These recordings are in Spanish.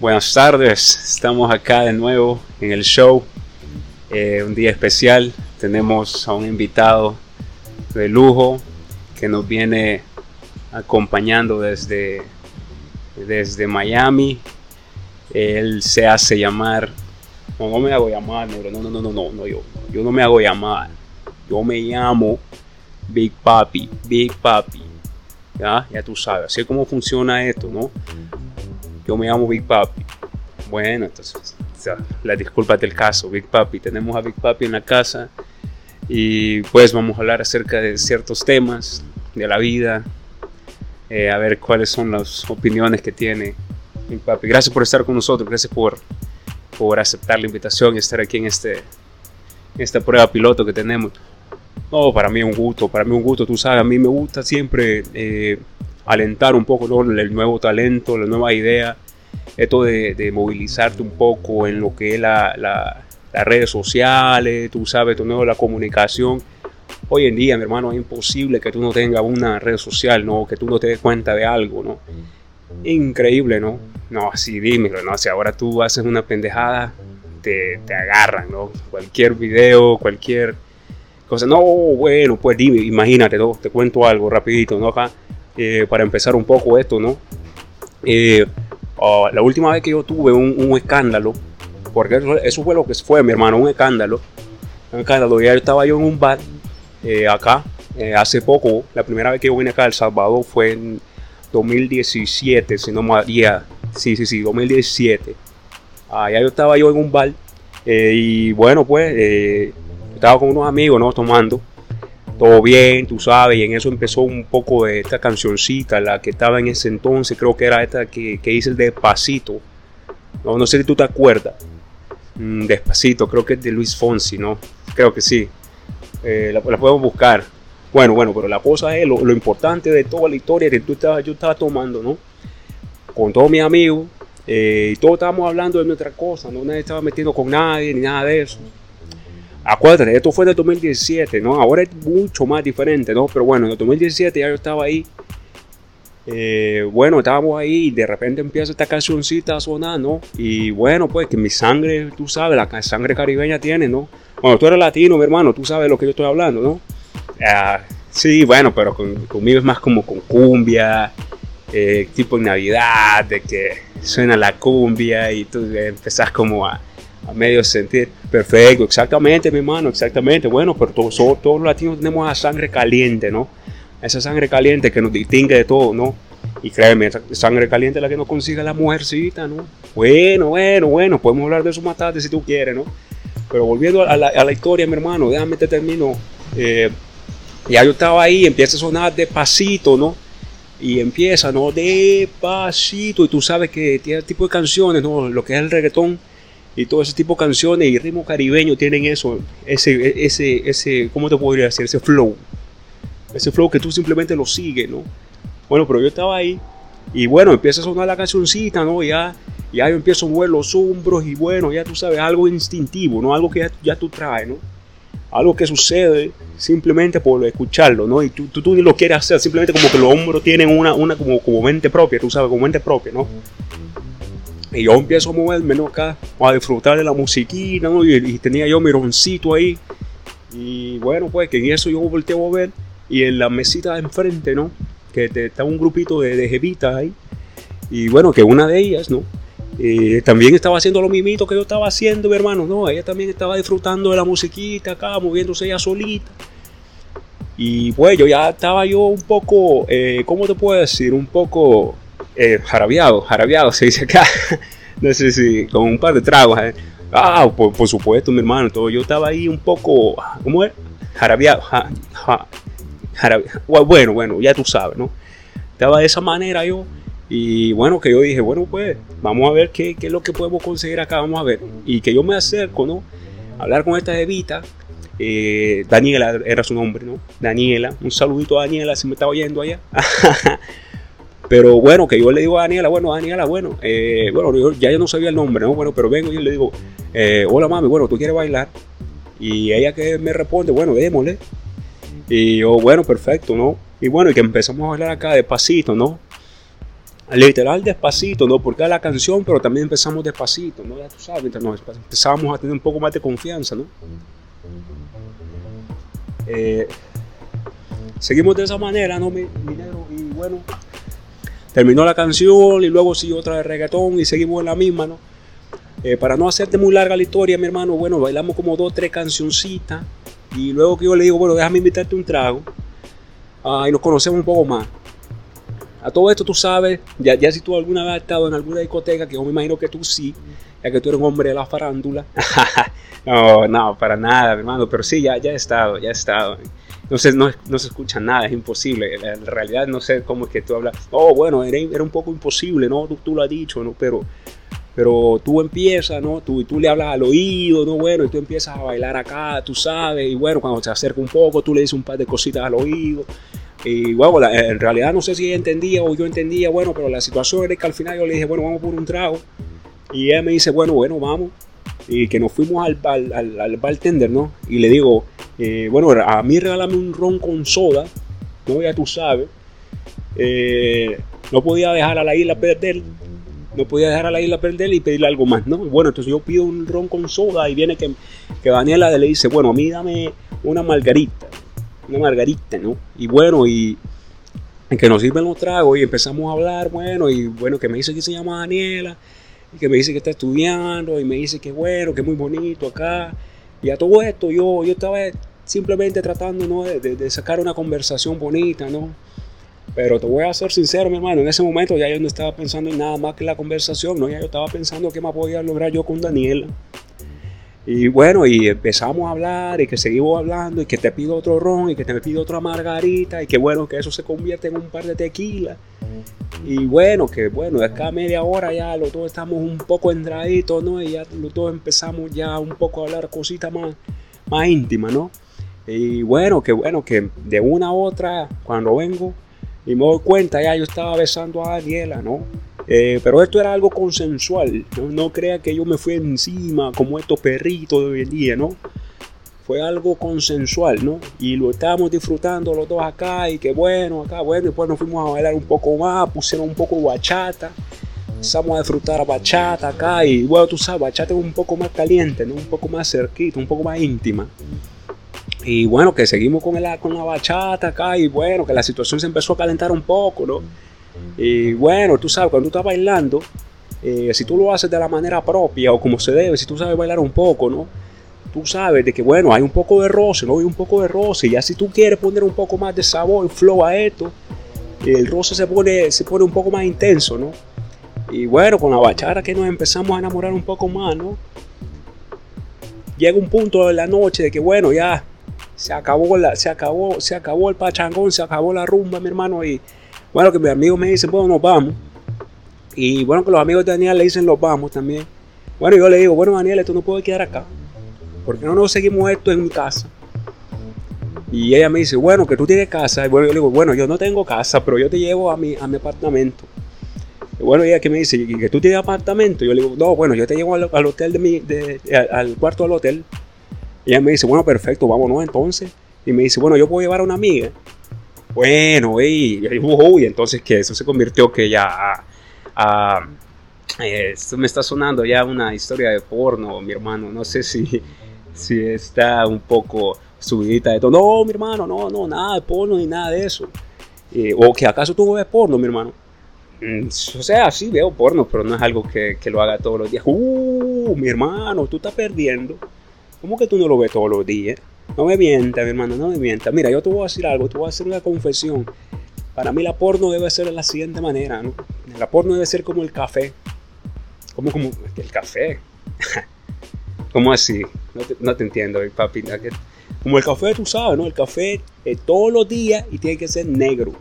Buenas tardes, estamos acá de nuevo en el show. Eh, un día especial, tenemos a un invitado de lujo que nos viene acompañando desde, desde Miami. Él se hace llamar, no, no me hago llamar, no, no, no, no, no, no, yo, yo no me hago llamar. Yo me llamo Big Papi, Big Papi. Ya, ya tú sabes, así es como funciona esto, ¿no? Yo me llamo Big Papi. Bueno, entonces, la disculpa del caso, Big Papi. Tenemos a Big Papi en la casa y pues vamos a hablar acerca de ciertos temas de la vida, eh, a ver cuáles son las opiniones que tiene Big Papi. Gracias por estar con nosotros, gracias por, por aceptar la invitación y estar aquí en, este, esta prueba piloto que tenemos. No, para mí es un gusto, para mí un gusto, tú sabes, a mí me gusta siempre eh, alentar un poco ¿no? el nuevo talento, la nueva idea, esto de, movilizarte un poco en lo que es la, las redes sociales, tú sabes, tu nuevo la comunicación. Hoy en día, mi hermano, es imposible que tú no tengas una red social, ¿no? Que tú no te des cuenta de algo, ¿no? Increíble, ¿no? No, así dímelo, ¿no? Si ahora tú haces una pendejada, te, te agarran, ¿no? Cualquier video, cualquier cosa. No, bueno, pues dime, imagínate, ¿no? Te cuento algo rapidito, ¿no? Acá eh, para empezar un poco esto, ¿no? Eh, ah, la última vez que yo tuve un, escándalo, porque eso, fue lo que fue, mi hermano, un escándalo. Un escándalo, ya estaba yo en un bar eh, acá, hace poco, la primera vez que yo vine acá a El Salvador fue en 2017, si no me sí, sí, sí, 2017. Allá yo estaba yo en un bar y bueno, pues estaba con unos amigos, ¿no? Tomando todo bien, tú sabes, y en eso empezó un poco de esta cancioncita, la que estaba en ese entonces, creo que era esta que, que hice el Despacito, no, sé si tú te acuerdas, mm, Despacito, creo que es de Luis Fonsi, ¿no? Creo que sí, eh, la, podemos buscar. Bueno, bueno, pero la cosa es lo, importante de toda la historia que tú estabas, yo estaba tomando, ¿no? Con todos mis amigos, eh, y todos estábamos hablando de nuestra cosa, no nadie estaba metiendo con nadie ni nada de eso. Acuérdate, esto fue de 2017, ¿no? Ahora es mucho más diferente, ¿no? Pero bueno, en el 2017 ya yo estaba ahí. Eh, bueno, estábamos ahí y de repente empieza esta cancioncita a sonar, ¿no? Y bueno, pues que mi sangre, tú sabes, la sangre caribeña tiene, ¿no? Bueno, tú eres latino, mi hermano, tú sabes lo que yo estoy hablando, ¿no? Ah, sí, bueno, pero conmigo es más como con cumbia, eh, tipo en Navidad, de que suena la cumbia y tú empezás como a a medio sentir. Perfecto, exactamente, mi hermano, exactamente. Bueno, pero todos, todos los latinos tenemos esa sangre caliente, ¿no? Esa sangre caliente que nos distingue de todo, ¿no? Y créeme, esa sangre caliente es la que nos consigue la mujercita, ¿no? Bueno, bueno, bueno, podemos hablar de eso más tarde si tú quieres, ¿no? Pero volviendo a la, a la historia, mi hermano, déjame te termino. Eh, ya yo estaba ahí, empieza a sonar despacito, ¿no? Y empieza, ¿no? Despacito. Y tú sabes que tiene tipo de canciones, ¿no? Lo que es el reggaetón y todo ese tipo de canciones y ritmo caribeño tienen eso, ese, ese, ese, ¿cómo te podría decir? Ese flow. Ese flow que tú simplemente lo sigues, ¿no? Bueno, pero yo estaba ahí y bueno, empieza a sonar la cancioncita, ¿no? Ya, ya yo empiezo a mover los hombros y bueno, ya tú sabes, algo instintivo, ¿no? Algo que ya, tú traes, ¿no? Algo que sucede simplemente por escucharlo, ¿no? Y tú, tú, tú, ni lo quieres hacer, simplemente como que los hombros tienen una, una como, como mente propia, tú sabes, como mente propia, ¿no? Y yo empiezo a moverme, ¿no? Acá, a disfrutar de la musiquita, ¿no? Y, tenía yo mi roncito ahí. Y bueno, pues que en eso yo volteo a ver. Y en la mesita de enfrente, ¿no? Que te, está un grupito de, de jevitas ahí. Y bueno, que una de ellas, ¿no? Eh, también estaba haciendo lo mismito que yo estaba haciendo, mi hermano, ¿no? Ella también estaba disfrutando de la musiquita acá, moviéndose ella solita. Y pues yo ya estaba yo un poco, eh, ¿cómo te puedo decir? Un poco eh, jarabiado, se dice acá, no sé si con un par de tragos. Eh. Ah, por, supuesto, mi hermano, todo. yo estaba ahí un poco, ¿cómo es? Jarabiado, bueno, bueno, ya tú sabes, ¿no? Estaba de esa manera yo. Y bueno, que yo dije, bueno, pues vamos a ver qué, es lo que podemos conseguir acá, vamos a ver. Y que yo me acerco, ¿no? A hablar con esta evita. Eh, Daniela era su nombre, ¿no? Daniela, un saludito a Daniela si me está oyendo allá. Pero bueno, que yo le digo a Daniela, bueno, Daniela, bueno, eh, bueno, ya yo no sabía el nombre, ¿no? Bueno, pero vengo y le digo, eh, hola mami, bueno, ¿tú quieres bailar? Y ella que me responde, bueno, démosle. Y yo, bueno, perfecto, ¿no? Y bueno, y que empezamos a bailar acá despacito, ¿no? literal despacito, ¿no? Porque era la canción, pero también empezamos despacito, ¿no? Ya tú sabes, empezábamos a tener un poco más de confianza, ¿no? Eh, seguimos de esa manera, ¿no, mi, Y bueno, terminó la canción y luego siguió otra de reggaetón y seguimos en la misma, ¿no? Eh, para no hacerte muy larga la historia, mi hermano, bueno, bailamos como dos, tres cancioncitas y luego que yo le digo, bueno, déjame invitarte un trago ah, y nos conocemos un poco más. A todo esto tú sabes, ya, ya si tú alguna vez has estado en alguna discoteca, que yo me imagino que tú sí, ya que tú eres un hombre de la farándula. no, no, para nada, hermano, pero sí, ya, ya he estado, ya he estado. Se, no, no se escucha nada, es imposible. En realidad no sé cómo es que tú hablas. Oh, bueno, era, era un poco imposible, ¿no? Tú, tú, lo has dicho, ¿no? Pero, pero tú empiezas, ¿no? Tú, tú le hablas al oído, ¿no? Bueno, y tú empiezas a bailar acá, tú sabes, y bueno, cuando se acerca un poco, tú le dices un par de cositas al oído. Y bueno, en realidad no sé si ella entendía o yo entendía, bueno, pero la situación era que al final yo le dije, bueno, vamos por un trago. Y ella me dice, bueno, bueno, vamos. Y que nos fuimos al, al, al, bartender, ¿no? Y le digo, eh, bueno, a mí regálame un ron con soda, ¿no? Ya tú sabes. Eh, no podía dejar a la isla perder, no podía dejar a la isla perder y pedirle algo más, ¿no? Bueno, entonces yo pido un ron con soda y viene que, que Daniela le dice, bueno, a mí dame una margarita una margarita, ¿no? Y bueno, y que nos sirven los tragos y empezamos a hablar, bueno, y bueno, que me dice que se llama Daniela, que me dice que está estudiando, y me dice que bueno, que es muy bonito acá. Y a todo esto yo, yo estaba simplemente tratando, ¿no? De, de, sacar una conversación bonita, ¿no? Pero te voy a ser sincero, mi hermano, en ese momento ya yo no estaba pensando en nada más que la conversación, ¿no? Ya yo estaba pensando qué más podía lograr yo con Daniela. Y bueno, y empezamos a hablar y que seguimos hablando y que te pido otro ron y que te pido otra margarita y que bueno, que eso se convierte en un par de tequila. Y bueno, que bueno, de acá a media hora ya los dos estamos un poco entraditos, ¿no? Y ya los dos empezamos ya un poco a hablar cositas más, más íntimas, ¿no? Y bueno, que bueno, que de una a otra, cuando vengo y me doy cuenta, ya yo estaba besando a Daniela, ¿no? Eh, pero esto era algo consensual. ¿no? no crea que yo me fui encima como estos perritos de hoy en día, ¿no? Fue algo consensual, ¿no? Y lo estábamos disfrutando los dos acá y que bueno, acá, bueno, después nos fuimos a bailar un poco más, pusieron un poco bachata, empezamos a disfrutar bachata acá y bueno, tú sabes, bachata es un poco más caliente, ¿no? Un poco más cerquito, un poco más íntima. Y bueno, que seguimos con, el, con la bachata acá y bueno, que la situación se empezó a calentar un poco, ¿no? Y bueno, tú sabes, cuando tú estás bailando, eh, si tú lo haces de la manera propia o como se debe, si tú sabes bailar un poco, ¿no? Tú sabes de que, bueno, hay un poco de roce, ¿no? Hay un poco de roce. Y ya si tú quieres poner un poco más de sabor flow a esto, el roce se pone, se pone un poco más intenso, ¿no? Y bueno, con la bachata que nos empezamos a enamorar un poco más, ¿no? Llega un punto de la noche de que, bueno, ya se acabó, la, se acabó, se acabó el pachangón, se acabó la rumba, mi hermano, y bueno, que mis amigos me dicen, bueno, nos vamos. Y bueno, que los amigos de Daniel le dicen, los vamos también. Bueno, yo le digo, bueno, Daniel, esto no puede quedar acá. ¿Por qué no nos seguimos esto en mi casa? Y ella me dice, bueno, que tú tienes casa. Y bueno, yo le digo, bueno, yo no tengo casa, pero yo te llevo a mi, a mi apartamento. Y bueno, ella que me dice, ¿y que tú tienes apartamento? Yo le digo, no, bueno, yo te llevo al, hotel de mi, al, cuarto del hotel. Ella me dice, bueno, perfecto, vámonos entonces. Y me dice, bueno, yo puedo llevar a una amiga bueno, y, y entonces que eso se convirtió que ya eh, esto me está sonando ya una historia de porno, mi hermano, no sé si, si está un poco subidita de todo. No, mi hermano, no, no, nada de porno ni nada de eso. Eh, o que acaso tú ves porno, mi hermano. Mm, o sea, sí veo porno, pero no es algo que, que, lo haga todos los días. Uh, mi hermano, tú estás perdiendo. ¿Cómo que tú no lo ves todos los días? No me mienta, mi hermano, no me mienta. Mira, yo te voy a decir algo, te voy a hacer una confesión. Para mí la porno debe ser de la siguiente manera, ¿no? La porno debe ser como el café. ¿Cómo como el café? ¿Cómo así? No te, entiendo, papi. Como el café, tú sabes, ¿no? El café es todos los días y tiene que ser negro.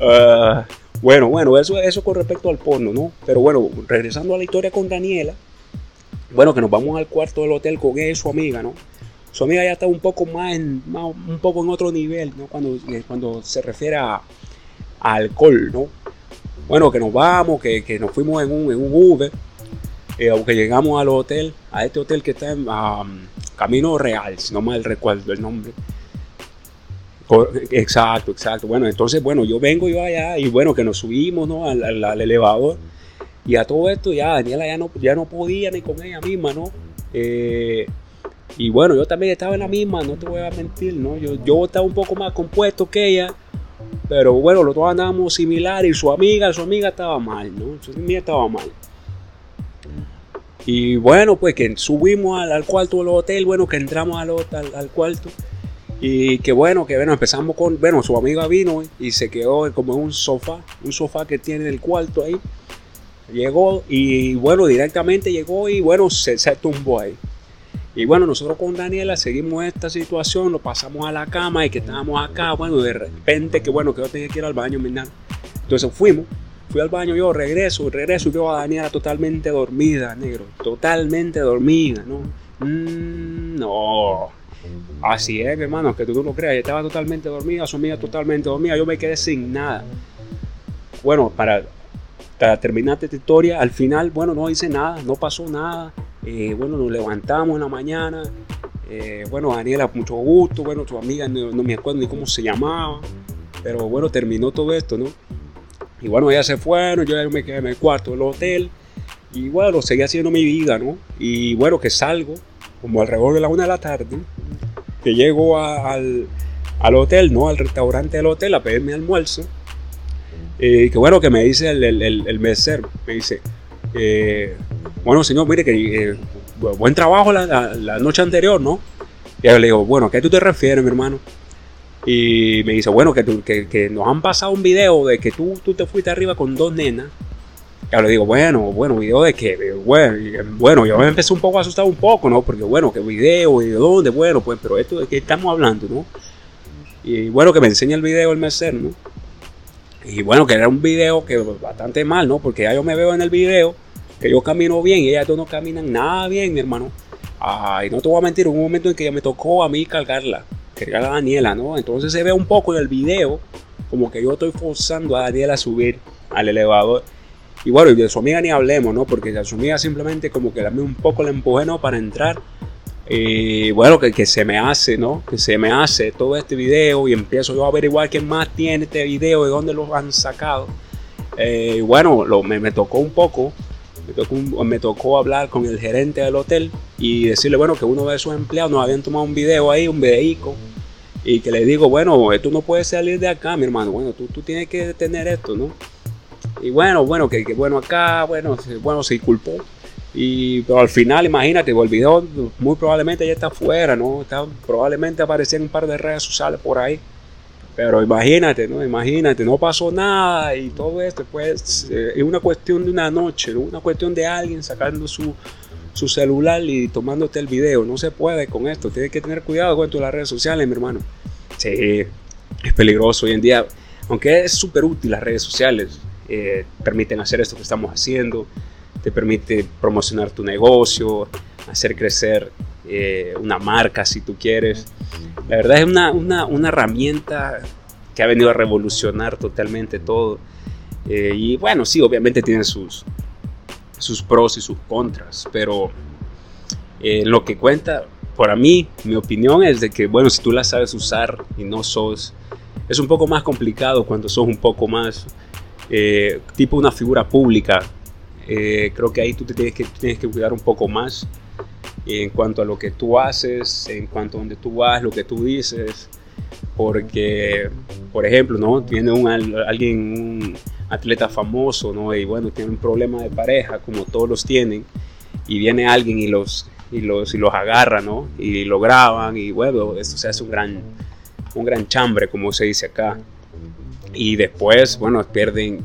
uh, Bueno, bueno, eso, eso con respecto al porno, ¿no? Pero bueno, regresando a la historia con Daniela, bueno, que nos vamos al cuarto del hotel con ella, su amiga, ¿no? Su amiga ya está un poco más, en, un poco en otro nivel, ¿no? Cuando, eh, cuando se refiere a, alcohol, ¿no? Bueno, que nos vamos, que, que nos fuimos en un, en un Uber, eh, aunque llegamos al hotel, a este hotel que está en, Camino Real, si no mal recuerdo el nombre. Exacto, exacto. Bueno, entonces, bueno, yo vengo yo allá y bueno, que nos subimos ¿no? al, elevador. Y a todo esto ya Daniela ya no, ya no podía ni con ella misma, ¿no? Eh, y bueno, yo también estaba en la misma, no te voy a mentir, ¿no? Yo, yo estaba un poco más compuesto que ella. Pero bueno, los dos andábamos similar y su amiga, su amiga estaba mal, ¿no? Su amiga estaba mal. Y bueno, pues que subimos al, cuarto del hotel, bueno, que entramos al, al, al, cuarto. Y que bueno, que bueno, empezamos con, bueno, su amiga vino y se quedó como en un sofá, un sofá que tiene en el cuarto ahí. Llegó y bueno, directamente llegó y bueno, se, se tumbó ahí. Y bueno, nosotros con Daniela seguimos esta situación, lo pasamos a la cama y que estábamos acá, bueno, de repente que bueno, que yo tenía que ir al baño, mi Entonces fuimos Fui al baño yo, regreso, regreso y veo a Daniela totalmente dormida, negro. Totalmente dormida, ¿no? Mm, no. Así es, hermano, que tú no lo creas. Ella estaba totalmente dormida, su amiga totalmente dormida. Yo me quedé sin nada. Bueno, para, terminar esta historia, al final, bueno, no hice nada, no pasó nada. Eh, bueno, nos levantamos en la mañana. Eh, bueno, Daniela, mucho gusto. Bueno, tu amiga, no, no me acuerdo ni cómo se llamaba. Pero bueno, terminó todo esto, ¿no? Y bueno, ya se fueron, yo me quedé en el cuarto del hotel. Y bueno, seguí haciendo mi vida, ¿no? Y bueno, que salgo, como alrededor de la una de la tarde, que llego al, al, hotel, ¿no? Al restaurante del hotel a pedir mi almuerzo. Y que bueno, que me dice el, el, el, mesero, me dice, eh, bueno, señor, mire que eh, buen trabajo la, la, noche anterior, ¿no? Y yo le digo, bueno, ¿a qué tú te refieres, mi hermano? Y me dice, bueno, que, que, que, nos han pasado un video de que tú, tú te fuiste arriba con dos nenas. Y le digo, bueno, bueno, video de qué, bueno, bueno, yo me empecé un poco a asustar un poco, ¿no? Porque bueno, ¿qué video? ¿Y de dónde? Bueno, pues, pero esto de qué estamos hablando, ¿no? Y bueno, que me enseña el video el mesero, ¿no? Y bueno, que era un video que bastante mal, ¿no? Porque ya yo me veo en el video que yo camino bien y ellas dos no caminan nada bien, mi hermano. Ay, no te voy a mentir, hubo un momento en que ya me tocó a mí cargarla que era Daniela, ¿no? Entonces se ve un poco en el video como que yo estoy forzando a Daniela a subir al elevador. Y bueno, y de su amiga ni hablemos, ¿no? Porque de su amiga simplemente como que dame un poco le empujé, ¿no? Para entrar. Y bueno, que, que, se me hace, ¿no? Que se me hace todo este video y empiezo yo a averiguar quién más tiene este video, de dónde lo han sacado. Eh, bueno, lo, me, me tocó un poco me tocó, hablar con el gerente del hotel y decirle, bueno, que uno de sus empleados nos habían tomado un video ahí, un videico, y que le digo, bueno, tú no puedes salir de acá, mi hermano, bueno, tú, tú tienes que tener esto, ¿no? Y bueno, bueno, que, bueno, acá, bueno, bueno, se culpó. Y, pero al final, imagínate, el video muy probablemente ya está afuera, ¿no? Está, probablemente aparecen un par de redes sociales por ahí. Pero imagínate, ¿no? Imagínate, no pasó nada y todo esto, pues eh, es una cuestión de una noche, ¿no? Una cuestión de alguien sacando su, su celular y tomándote el video. No se puede con esto. Tienes que tener cuidado con las redes sociales, mi hermano. Sí, es peligroso hoy en día. Aunque es súper útil las redes sociales, eh, permiten hacer esto que estamos haciendo, te permite promocionar tu negocio, hacer crecer eh, una marca si tú quieres. La verdad es una, una, una, herramienta que ha venido a revolucionar totalmente todo. Eh, y bueno, sí, obviamente tiene sus, sus pros y sus contras, pero lo que cuenta, para mí, mi opinión es de que, bueno, si tú la sabes usar y no sos, es un poco más complicado cuando sos un poco más tipo una figura pública. creo que ahí tú te tienes que, tienes que cuidar un poco más en cuanto a lo que tú haces, en cuanto a donde tú vas, lo que tú dices, porque, por ejemplo, ¿no? Tiene un, alguien, un atleta famoso, ¿no? Y bueno, tiene un problema de pareja, como todos los tienen, y viene alguien y los, y los, y los agarra, ¿no? Y lo graban, y bueno, esto se hace un gran, un gran chambre, como se dice acá. Y después, bueno, pierden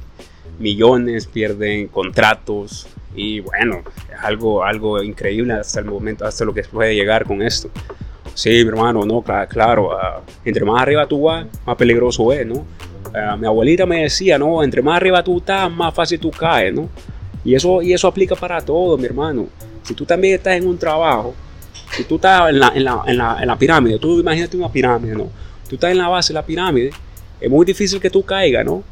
millones, pierden contratos, y bueno, es algo, algo increíble hasta el momento, hasta lo que puede llegar con esto. Sí, mi hermano, no, claro, ah, entre más arriba tú vas, más peligroso es, ¿no? Ah, mi abuelita me decía, no, entre más arriba tú estás, más fácil tú caes, ¿no? Y eso, y eso aplica para todo, mi hermano. Si tú también estás en un trabajo, si tú estás en la, en la, en la, en la pirámide, tú imagínate una pirámide, ¿no? Tú estás en la base de la pirámide, es muy difícil que tú caigas, ¿no?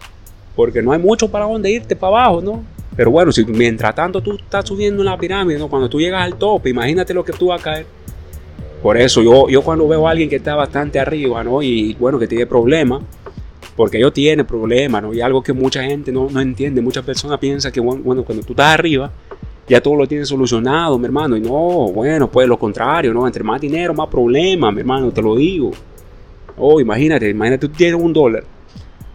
Porque no hay mucho para dónde irte para abajo, ¿no? Pero bueno, si mientras tanto tú estás subiendo en la pirámide, ¿no? cuando tú llegas al tope, imagínate lo que tú vas a caer. Por eso yo, yo cuando veo a alguien que está bastante arriba, ¿no? Y bueno, que tiene problemas, porque ellos tienen problemas, ¿no? Y algo que mucha gente no, no entiende, muchas personas piensan que, bueno, cuando tú estás arriba, ya todo lo tienes solucionado, mi hermano. Y no, bueno, pues lo contrario, ¿no? Entre más dinero, más problemas, mi hermano, te lo digo. Oh, imagínate, imagínate, tú tienes un dólar.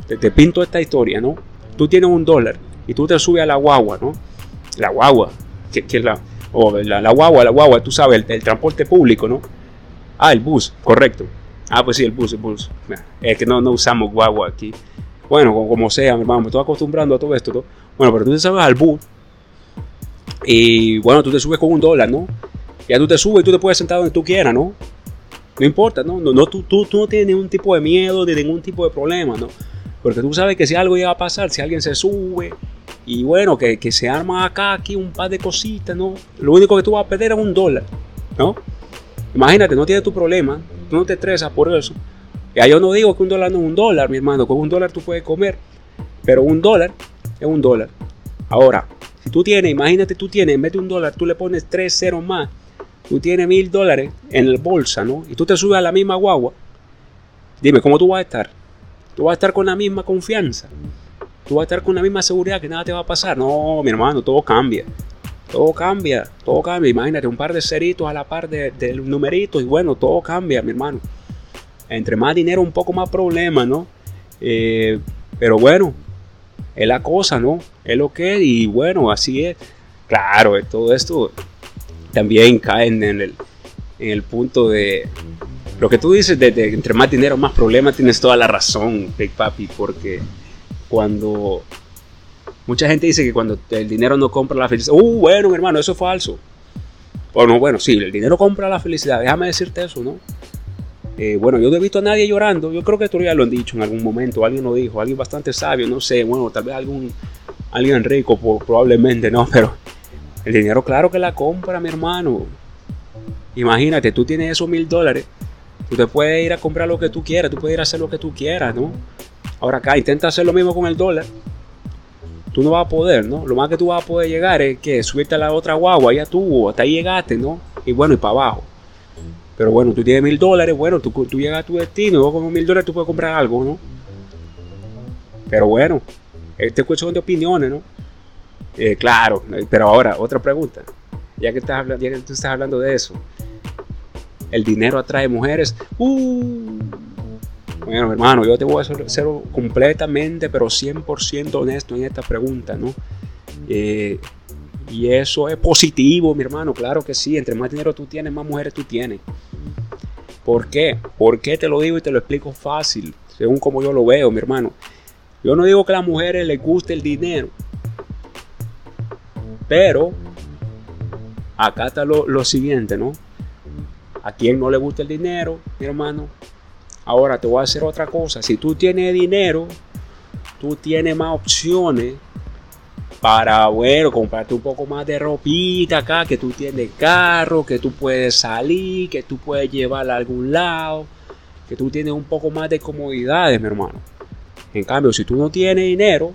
Te, pinto esta historia, ¿no? Tú tienes un dólar y tú te subes a la guagua, ¿no? La guagua, que, es la, o la, la, guagua, la guagua, tú sabes, el, transporte público, ¿no? Ah, el bus, correcto. Ah, pues sí, el bus, el bus. Es que no, no usamos guagua aquí. Bueno, como, sea, mi hermano, me estoy acostumbrando a todo esto. ¿no? Bueno, pero tú te sabes al bus. Y bueno, tú te subes con un dólar, ¿no? Ya tú te subes y tú te puedes sentar donde tú quieras, ¿no? No importa, ¿no? no, no tú, tú, tú no tienes ningún tipo de miedo ni ningún tipo de problema, ¿no? Porque tú sabes que si algo llega a pasar, si alguien se sube y bueno, que, que, se arma acá, aquí un par de cositas, ¿no? Lo único que tú vas a perder es un dólar, ¿no? Imagínate, no tienes tu problema, tú no te estresas por eso. Ya yo no digo que un dólar no es un dólar, mi hermano, con un dólar tú puedes comer, pero un dólar es un dólar. Ahora, si tú tienes, imagínate, tú tienes, en un dólar, tú le pones tres ceros más, tú tienes mil dólares en la bolsa, ¿no? Y tú te subes a la misma guagua, dime, ¿cómo tú vas a estar? Tú vas a estar con la misma confianza tú vas a estar con la misma seguridad que nada te va a pasar. No, mi hermano, todo cambia. Todo cambia, todo cambia. Imagínate un par de ceritos a la par de, de numeritos y bueno, todo cambia, mi hermano. Entre más dinero, un poco más problema, ¿no? Eh, pero bueno, es la cosa, ¿no? Es lo que es y bueno, así es. Claro, todo esto también cae en el, en el punto de lo que tú dices de, entre más dinero, más problemas, tienes toda la razón, Big Papi, porque cuando mucha gente dice que cuando el dinero no compra la felicidad, uh, bueno, hermano, eso es falso. O no, bueno, sí, el dinero compra la felicidad, déjame decirte eso, ¿no? Eh, bueno, yo no he visto a nadie llorando, yo creo que esto ya lo han dicho en algún momento, alguien lo dijo, alguien bastante sabio, no sé, bueno, tal vez algún, alguien rico, probablemente, ¿no? Pero el dinero, claro que la compra, mi hermano. Imagínate, tú tienes esos mil dólares, tú te puedes ir a comprar lo que tú quieras, tú puedes ir a hacer lo que tú quieras, ¿no? Ahora acá intenta hacer lo mismo con el dólar. Tú no vas a poder, ¿no? Lo más que tú vas a poder llegar es que subirte a la otra guagua, ya tú, hasta ahí llegaste, ¿no? Y bueno, y para abajo. Pero bueno, tú tienes mil dólares, bueno, tú, tú llegas a tu destino, y con mil dólares tú puedes comprar algo, ¿no? Pero bueno, esta es cuestión de opiniones, ¿no? Eh, claro, pero ahora, otra pregunta. Ya que, estás, que tú estás hablando de eso, el dinero atrae mujeres. Uh, bueno, hermano, yo te voy a ser, completamente, pero 100% honesto en esta pregunta, ¿no? Eh, y eso es positivo, mi hermano, claro que sí. Entre más dinero tú tienes, más mujeres tú tienes. ¿Por qué? ¿Por qué te lo digo y te lo explico fácil? Según como yo lo veo, mi hermano. Yo no digo que a las mujeres les guste el dinero. Pero acá está lo, lo siguiente, ¿no? A quien no le gusta el dinero, mi hermano, Ahora te voy a hacer otra cosa. Si tú tienes dinero, tú tienes más opciones para, bueno, comprarte un poco más de ropita acá, que tú tienes carro, que tú puedes salir, que tú puedes llevarla a algún lado, que tú tienes un poco más de comodidades, mi hermano. En cambio, si tú no tienes dinero,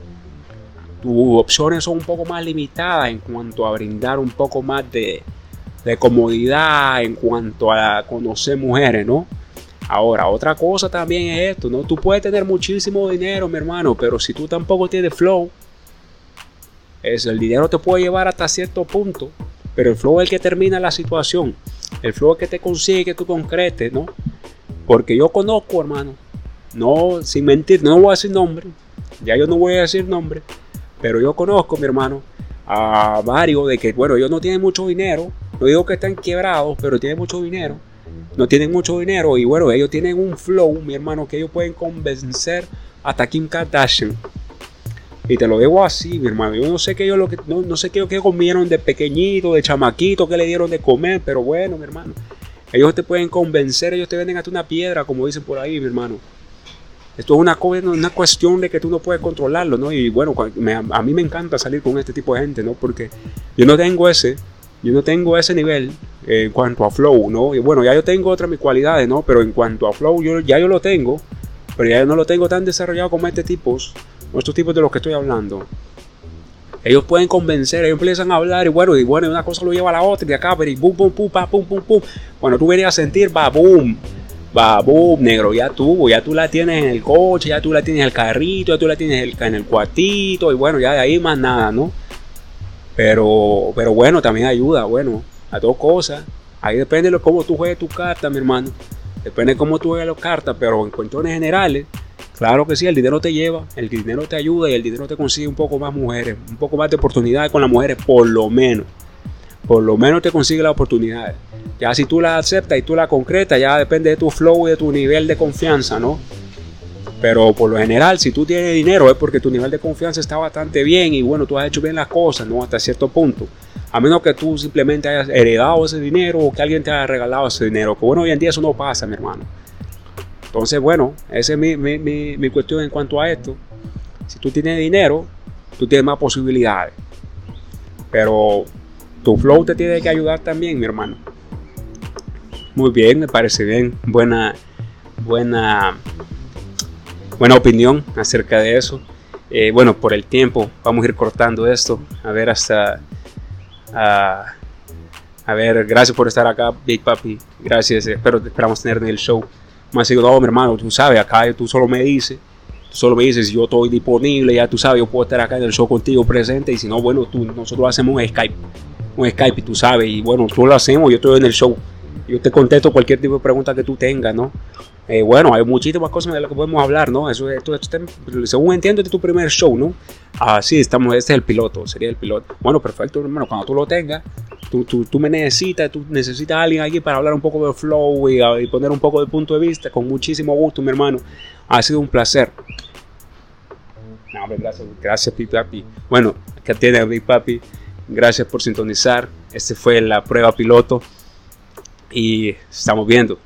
tus opciones son un poco más limitadas en cuanto a brindar un poco más de, comodidad, en cuanto a conocer mujeres, ¿no? Ahora, otra cosa también es esto, ¿no? Tú puedes tener muchísimo dinero, mi hermano, pero si tú tampoco tienes flow, es, el dinero te puede llevar hasta cierto punto, pero el flow es el que termina la situación. El flow es el que te consigue que tú concretes, ¿no? Porque yo conozco, hermano, no, sin mentir, no voy a decir nombre, ya yo no voy a decir nombre, pero yo conozco, mi hermano, a varios de que, bueno, ellos no tienen mucho dinero, no digo que están quebrados, pero tienen mucho dinero no tienen mucho dinero y bueno, ellos tienen un flow, mi hermano, que ellos pueden convencer hasta Kim Kardashian. Y te lo digo así, mi hermano. Yo no sé qué ellos lo que no, sé qué, qué comieron de pequeñito, de chamaquito, que le dieron de comer, pero bueno, mi hermano. Ellos te pueden convencer, ellos te venden hasta una piedra, como dicen por ahí, mi hermano. Esto es una, una cuestión de que tú no puedes controlarlo, ¿no? Y bueno, a mí me encanta salir con este tipo de gente, ¿no? Porque yo no tengo ese, yo no tengo ese nivel en cuanto a flow, ¿no? Y bueno, ya yo tengo otras mis cualidades, ¿no? Pero en cuanto a flow, yo, ya yo lo tengo, pero ya no lo tengo tan desarrollado como este tipo, estos tipos de los que estoy hablando. ellos pueden convencer, ellos empiezan a hablar y bueno, y bueno, una cosa lo lleva a la otra y acá, pero y pum, pum, pum, pa, pum, pum, pum. Cuando tú venías a sentir, va, boom, boom, negro, ya tú, ya tú la tienes en el coche, ya tú la tienes en el carrito, ya tú la tienes en el cuartito y bueno, ya de ahí más nada, ¿no? Pero, pero bueno, también ayuda, bueno, a dos cosas. Ahí depende de cómo tú juegues tu carta, mi hermano. Depende de cómo tú juegues las cartas, pero en cuestiones generales, claro que sí, el dinero te lleva, el dinero te ayuda y el dinero te consigue un poco más mujeres, un poco más de oportunidades con las mujeres, por lo menos. Por lo menos te consigue las oportunidades. Ya si tú las aceptas y tú las concretas, ya depende de tu flow y de tu nivel de confianza, ¿no? Pero por lo general, si tú tienes dinero es porque tu nivel de confianza está bastante bien y bueno, tú has hecho bien las cosas, ¿no? Hasta cierto punto. A menos que tú simplemente hayas heredado ese dinero o que alguien te haya regalado ese dinero. Que bueno, hoy en día eso no pasa, mi hermano. Entonces, bueno, esa es mi, mi, mi, cuestión en cuanto a esto. Si tú tienes dinero, tú tienes más posibilidades. Pero tu flow te tiene que ayudar también, mi hermano. Muy bien, me parece bien. Buena, buena, buena opinión acerca de eso. Eh, bueno, por el tiempo vamos a ir cortando esto. A ver hasta a, ver, gracias por estar acá, Big Papi. Gracias, espero, esperamos tener en el show. Ha sido, no, mi hermano, tú sabes, acá tú solo me dices, tú solo me dices, yo estoy disponible, ya tú sabes, yo puedo estar acá en el show contigo presente. Y si no, bueno, tú, nosotros hacemos Skype, un Skype, tú sabes, y bueno, tú lo hacemos, yo estoy en el show. Yo te contesto cualquier tipo de pregunta que tú tengas, ¿no? Eh, bueno, hay muchísimas cosas de las que podemos hablar, ¿no? Eso, esto, según entiendo, este es tu primer show, ¿no? Ah, sí, estamos, este es el piloto, sería el piloto. Bueno, perfecto, hermano, cuando tú lo tengas, tú, tú, me necesitas, tú necesitas a alguien aquí para hablar un poco de flow y, y, poner un poco de punto de vista, con muchísimo gusto, mi hermano. Ha sido un placer. No, gracias, gracias, Big Papi. Bueno, acá tiene Big Papi. Gracias por sintonizar. Este fue la prueba piloto y estamos viendo.